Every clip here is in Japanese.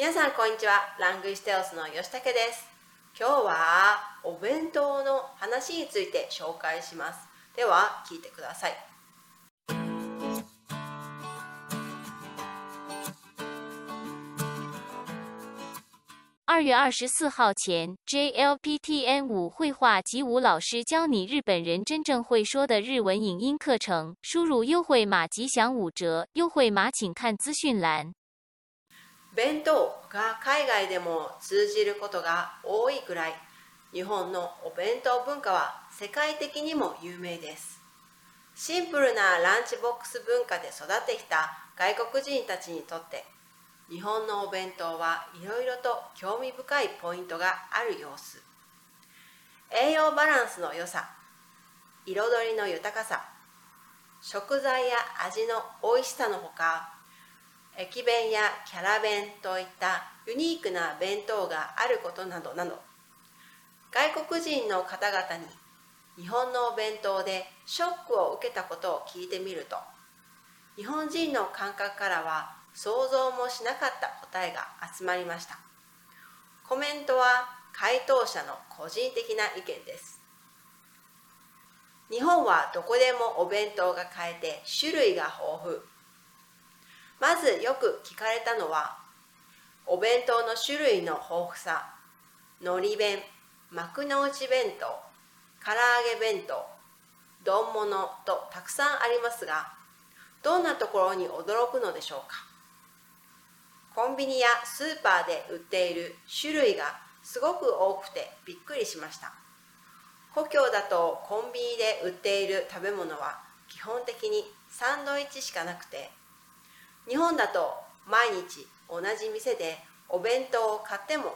皆さんこんにちは。ラングイステオスの吉武です。今日はお弁当の話について紹介します。では聞いてください。二月二十四号前，JLPTN 五绘画及舞老师教你日本人真正会说的日文影音课程。输入优惠码即享五折，优惠码请看资讯栏。弁当が海外でも通じることが多いくらい、日本のお弁当文化は世界的にも有名です。シンプルなランチボックス文化で育ってきた外国人たちにとって、日本のお弁当はいろいろと興味深いポイントがある様子。栄養バランスの良さ、彩りの豊かさ、食材や味の美味しさのほか、駅弁やキャラ弁といったユニークな弁当があることなどなど、外国人の方々に日本のお弁当でショックを受けたことを聞いてみると、日本人の感覚からは想像もしなかった答えが集まりました。コメントは回答者の個人的な意見です。日本はどこでもお弁当が買えて種類が豊富。まずよく聞かれたのは、お弁当の種類の豊富さ、海苔弁、幕の内弁当、唐揚げ弁当、丼物とたくさんありますが、どんなところに驚くのでしょうか？コンビニやスーパーで売っている種類がすごく多くてびっくりしました。故郷だとコンビニで売っている食べ物は基本的にサンドイッチしかなくて、日本だと毎日同じ店でお弁当を買っても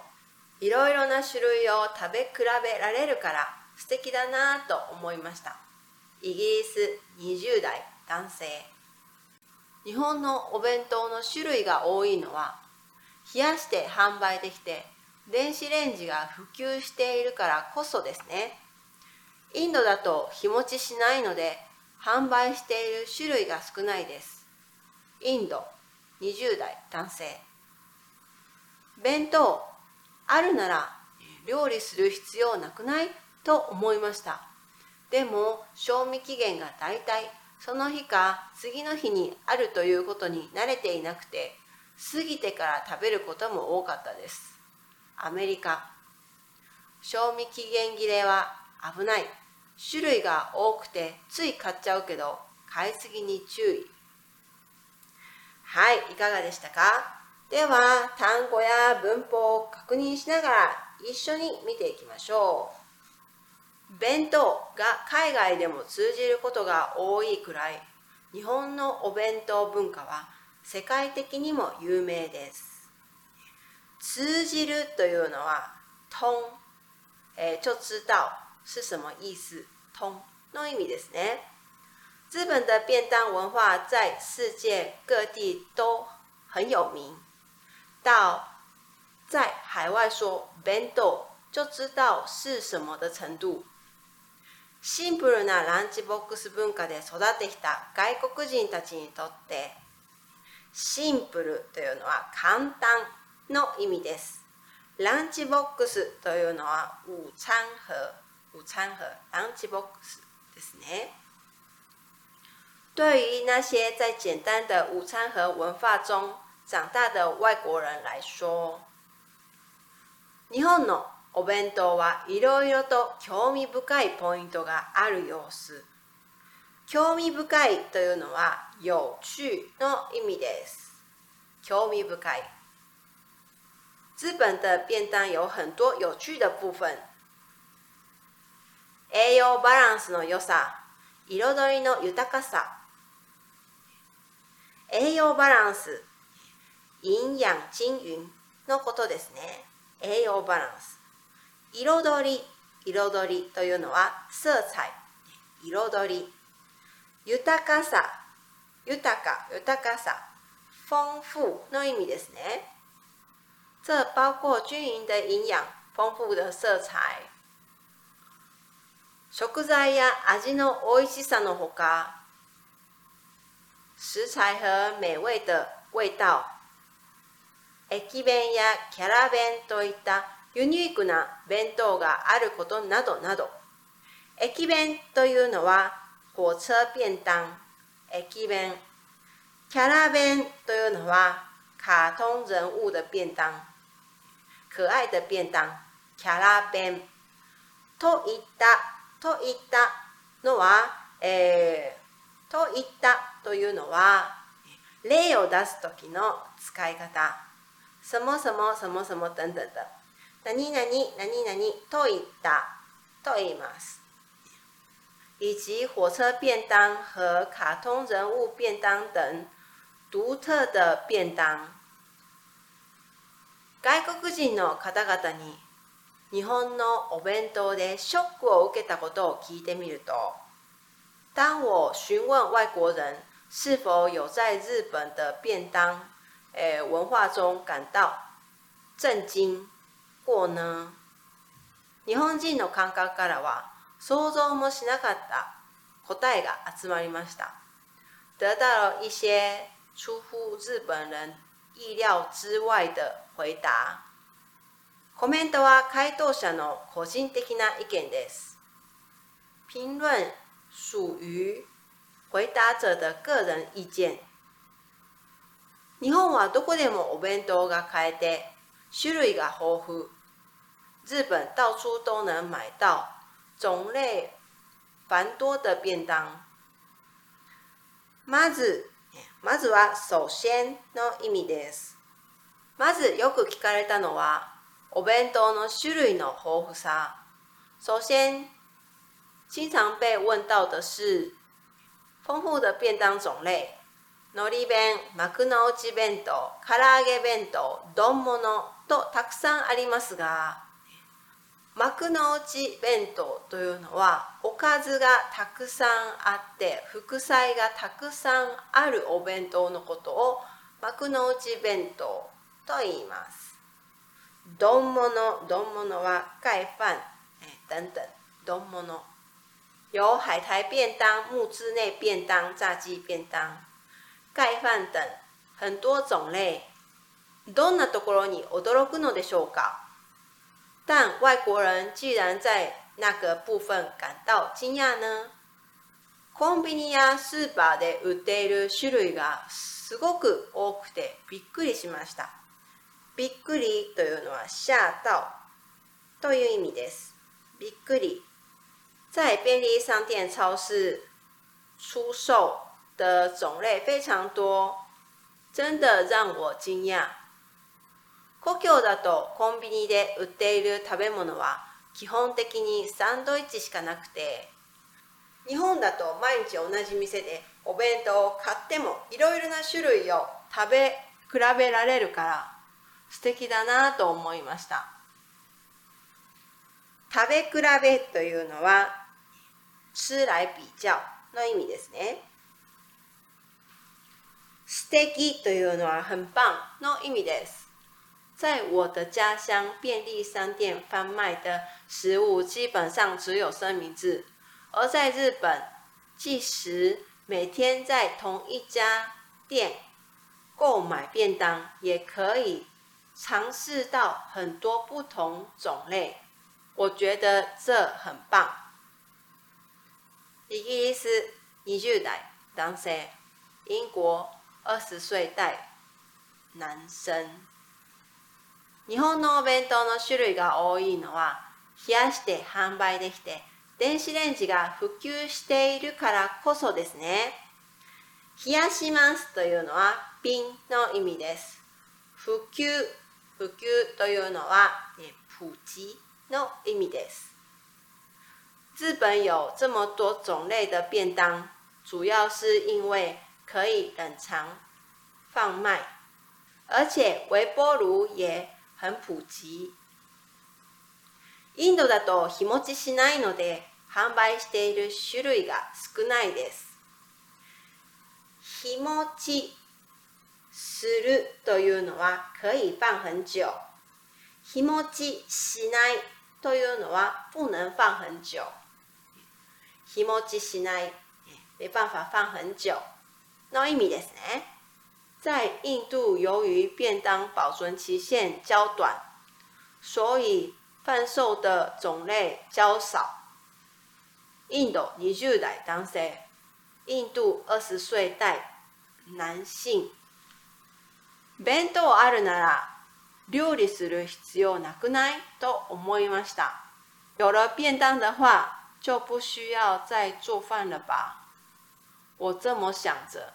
いろいろな種類を食べ比べられるから素敵だなぁと思いました。イギリス20代男性。日本のお弁当の種類が多いのは冷やして販売できて電子レンジが普及しているからこそですね。インドだと日持ちしないので販売している種類が少ないです。インド20代男性。弁当あるなら料理する必要なくない？と思いました。でも賞味期限がだいたいその日か次の日にあるということに慣れていなくて過ぎてから食べることも多かったです。アメリカ。賞味期限切れは危ない。種類が多くてつい買っちゃうけど買いすぎに注意。はいいかがでしたか？では単語や文法を確認しながら一緒に見ていきましょう。弁当が海外でも通じることが多いくらい日本のお弁当文化は世界的にも有名です。通じるというのは通え就知道是什么意思通の意味ですね。日本的便当文化在世界各地都很有名到在海外说弁当就知道是什么的程度シンプルなランチボックス文化で育ってきた外国人たちにとってシンプルというのは簡単の意味です。ランチボックスというのは午餐盒、午餐盒、ランチボックスですね。对于那些在简单的午餐盒文化中长大的外国人来说，日本のお弁当はいろいろと興味深いポイントがある様子。興味深いというのは有趣の意味です。興味深い。日本的便当有很多有趣的部分。栄養バランスの良さ、彩りの豊かさ。栄養バランス、营養均匀のことですね。栄養バランス。彩り、彩りというのは色彩、彩り。豊かさ、豊か、豊かさ、丰富の意味ですね。这包括均匀的营养、丰富的色彩。食材や味の美味しさのほか、食材和美味的味道。駅弁やキャラ弁といったユニークな弁当があることなどなど。駅弁というのは火車便当、駅弁。キャラ弁というのは卡通人物的便当、可愛的便当、キャラ弁。といった、といったのは、えー、といったというのは、例を出すときの使い方。そもそも、そもそも、等等的。何々、何々といったと言います。以及火车便当和卡通人物便当等独特的便当。外国人の方々に日本のお弁当でショックを受けたことを聞いてみると、当我询问外国人是否有在日本的便当、文化中感到震惊过呢？日本人の感覚からは想像もしなかった答えが集まりました。得到了一些出乎日本人意料之外的回答。コメントは回答者の個人的な意見です。评论属于回答者的个人意見。日本はどこでもお弁当が買えて、種類が豊富。日本到处都能买到种类繁多的便当。まず、まずは首先の意味です。まずよく聞かれたのは、お弁当の種類の豊富さ。首先，经常被问到的是丰富的便当种类。のり弁、幕の内弁当、唐揚げ弁当、丼物とたくさんありますが、幕の内弁当というのはおかずがたくさんあって副菜がたくさんあるお弁当のことを幕の内弁当と言います。丼物、丼物は盖饭、等等，丼物有海苔便当、木之内便当、炸鸡便当、盖饭等很多种类。どんなところに驚くのでしょうか？但外国人既然在那个部分感到惊讶呢？コンビニやスーパーで売っている種類がすごく多くてびっくりしました。びっくりというのは吓到という意味です。びっくり。在便利商店、超市出售的种类非常多，真的让我惊讶。故郷だとコンビニで売っている食べ物は基本的にサンドイッチしかなくて、日本だと毎日同じ店でお弁当を買ってもいろいろな種類を食べ比べられるから素敵だなと思いました。食べ比べというのは、吃来比較の意味ですね。素敵というのは很棒の意味です。在我的家乡，便利商店贩卖的食物基本上只有三明治，而在日本，即使每天在同一家店购买便当，也可以尝试到很多不同种类，我觉得这很棒。 イギリス20代男性、英国20岁代男生。日本のお弁当の種類が多いのは、冷やして販売できて、電子レンジが普及しているからこそですね。冷やしますというのは瓶の意味です。普及普及というのは、普及の意味です。日本有这么多种类的便当，主要是因为可以冷藏贩卖，而且微波炉也很普及。インドだと日持ちしないので販売している種類が少ないです。日持ちするというのは可以放很久。日持ちしないというのは不能放很久。日持ちしない、没办法放很久の意味ですね。 在印度，由于便当保存期限较短，所以贩售的种类较少。印度20代男性，印度二十岁代男性。弁当あるなら料理する必要なくないと思いました。有了便当的话， 就不需要再做饭了吧？我这么想着。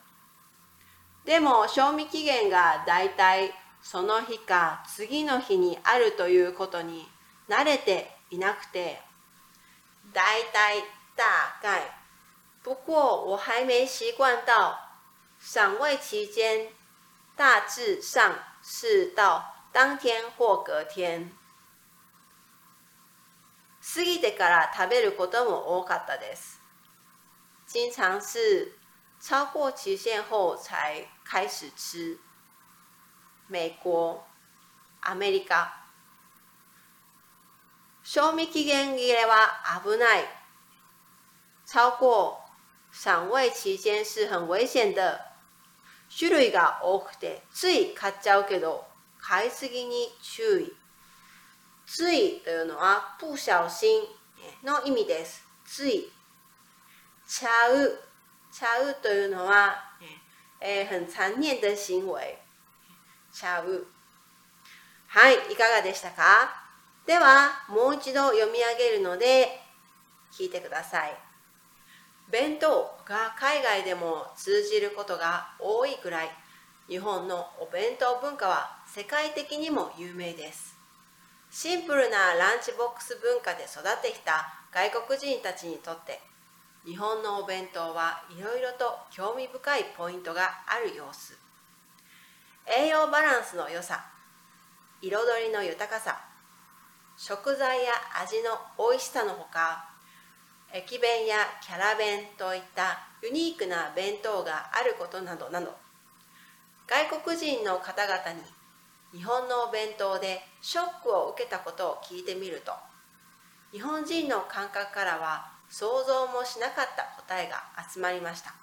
でも賞味期限がだいたいその日か次の日にあるということに慣れていなくて、だいたい大概。不过我还没习惯到赏味期间大致上是到当天或隔天。過ぎてから食べることも多かったです。经常是超过期限后才开始吃。美国、アメリカ。賞味期限切れは危ない。超过赏味期间是很危险的。種類が多くてつい買っちゃうけど買いすぎに注意。ついというのは不小心の意味です。つい。ちゃう。ちゃうというのは、えー、很残念的行為。ちゃう。はい、いかがでしたか？では、もう一度読み上げるので、聞いてください。弁当が海外でも通じることが多いくらい、日本のお弁当文化は世界的にも有名です。シンプルなランチボックス文化で育ってきた外国人たちにとって日本のお弁当はいろいろと興味深いポイントがある様子。栄養バランスの良さ彩りの豊かさ食材や味の美味しさのほか駅弁やキャラ弁といったユニークな弁当があることなどなど外国人の方々に日本のお弁当でショックを受けたことを聞いてみると日本人の感覚からは想像もしなかった答えが集まりました。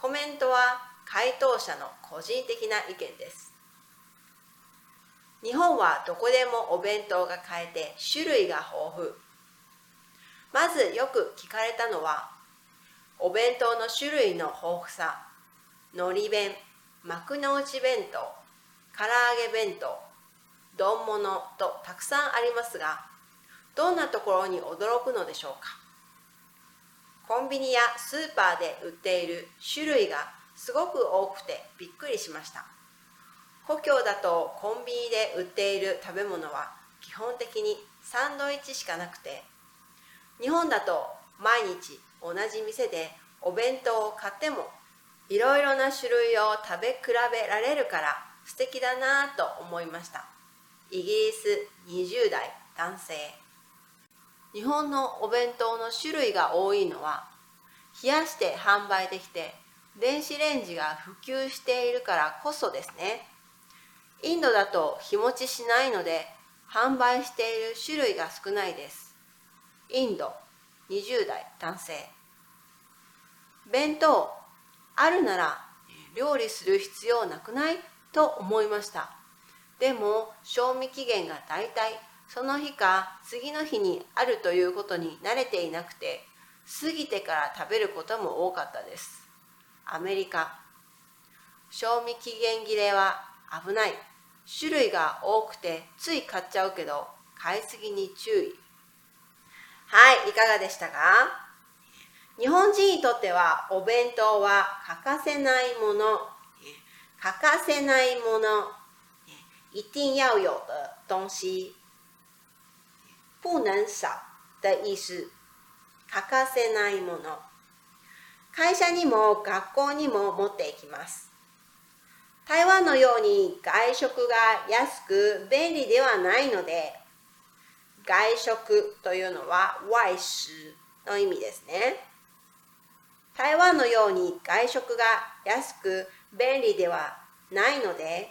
コメントは回答者の個人的な意見です。日本はどこでもお弁当が買えて種類が豊富。まずよく聞かれたのはお弁当の種類の豊富さ海苔弁幕の内弁当唐揚げ弁当丼物とたくさんありますがどんなところに驚くのでしょうか？コンビニやスーパーで売っている種類がすごく多くてびっくりしました。故郷だとコンビニで売っている食べ物は基本的にサンドイッチしかなくて日本だと毎日同じ店でお弁当を買ってもいろいろな種類を食べ比べられるから素敵だなと思いました。イギリス20代男性。日本のお弁当の種類が多いのは冷やして販売できて電子レンジが普及しているからこそですね。インドだと日持ちしないので販売している種類が少ないです。インド20代男性。弁当あるなら料理する必要なくない？と思いました。でも賞味期限がだいたいその日か次の日にあるということに慣れていなくて過ぎてから食べることも多かったです。アメリカ。賞味期限切れは危ない。種類が多くてつい買っちゃうけど買いすぎに注意。はいいかがでしたか？日本人にとってはお弁当は欠かせないもの。欠かせないもの，一定要有的东西，不能少的意思。欠かせないもの。会社にも学校にも持っていきます。台湾のように外食が安く便利ではないので、外食というのは外食の意味ですね。台湾のように外食が安く便利ではないので、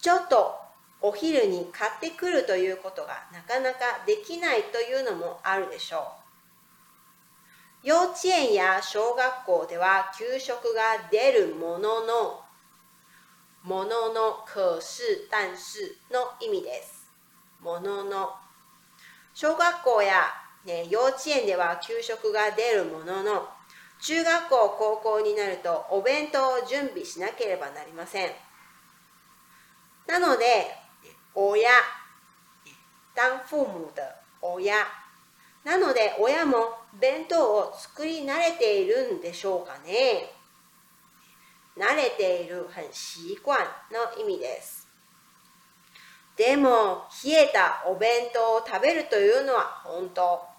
ちょっとお昼に買ってくるということがなかなかできないというのもあるでしょう。幼稚園や小学校では給食が出るものの、ものの可是、但是の意味です。ものの。小学校や、ね、幼稚園では給食が出るものの、中学校、高校になるとお弁当を準備しなければなりません。なので、親、当父母的親。なので、親も弁当を作り慣れているんでしょうかね。慣れている、很習慣の意味です。でも、冷えたお弁当を食べるというのは本当。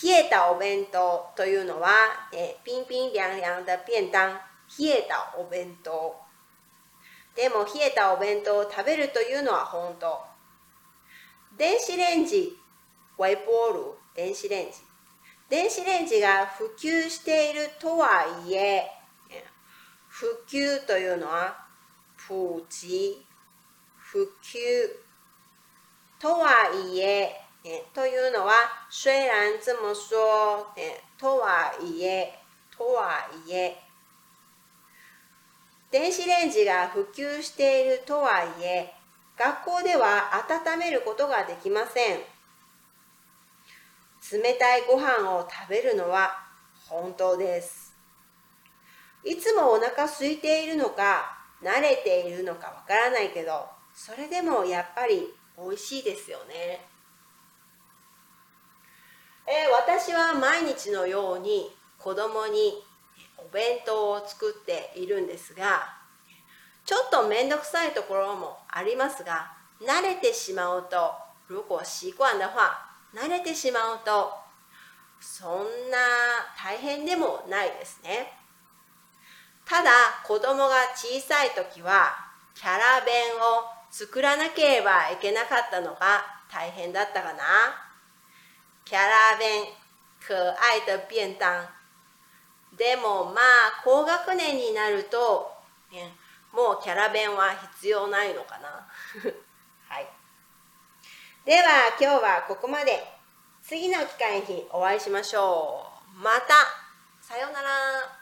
冷えたお弁当というのは、え冰冰凉凉的便当、冷えたお弁当。でも、冷えたお弁当を食べるというのは本当。電子レンジ、微波炉、電子レンジ。電子レンジが普及しているとはいえ、普及というのは、普及、普及とはいえ、というのは、虽然这么说、とはいえ、とはいえ、電子レンジが普及しているとはいえ、学校では温めることができません。冷たいご飯を食べるのは本当です。いつもお腹空いているのか慣れているのかわからないけどそれでもやっぱり美味しいですよね、えー、私は毎日のように子供にお弁当を作っているんですがちょっと面倒くさいところもありますが慣れてしまうと如果習慣的話慣れてしまうとそんな大変でもないですね。ただ子供が小さい時はキャラ弁を作らなければいけなかったのが大変だったかな。キャラ弁、可愛的便当。でもまあ高学年になると、もうキャラ弁は必要ないのかな。はい。では今日はここまで。次の機会にお会いしましょう。また。さようなら。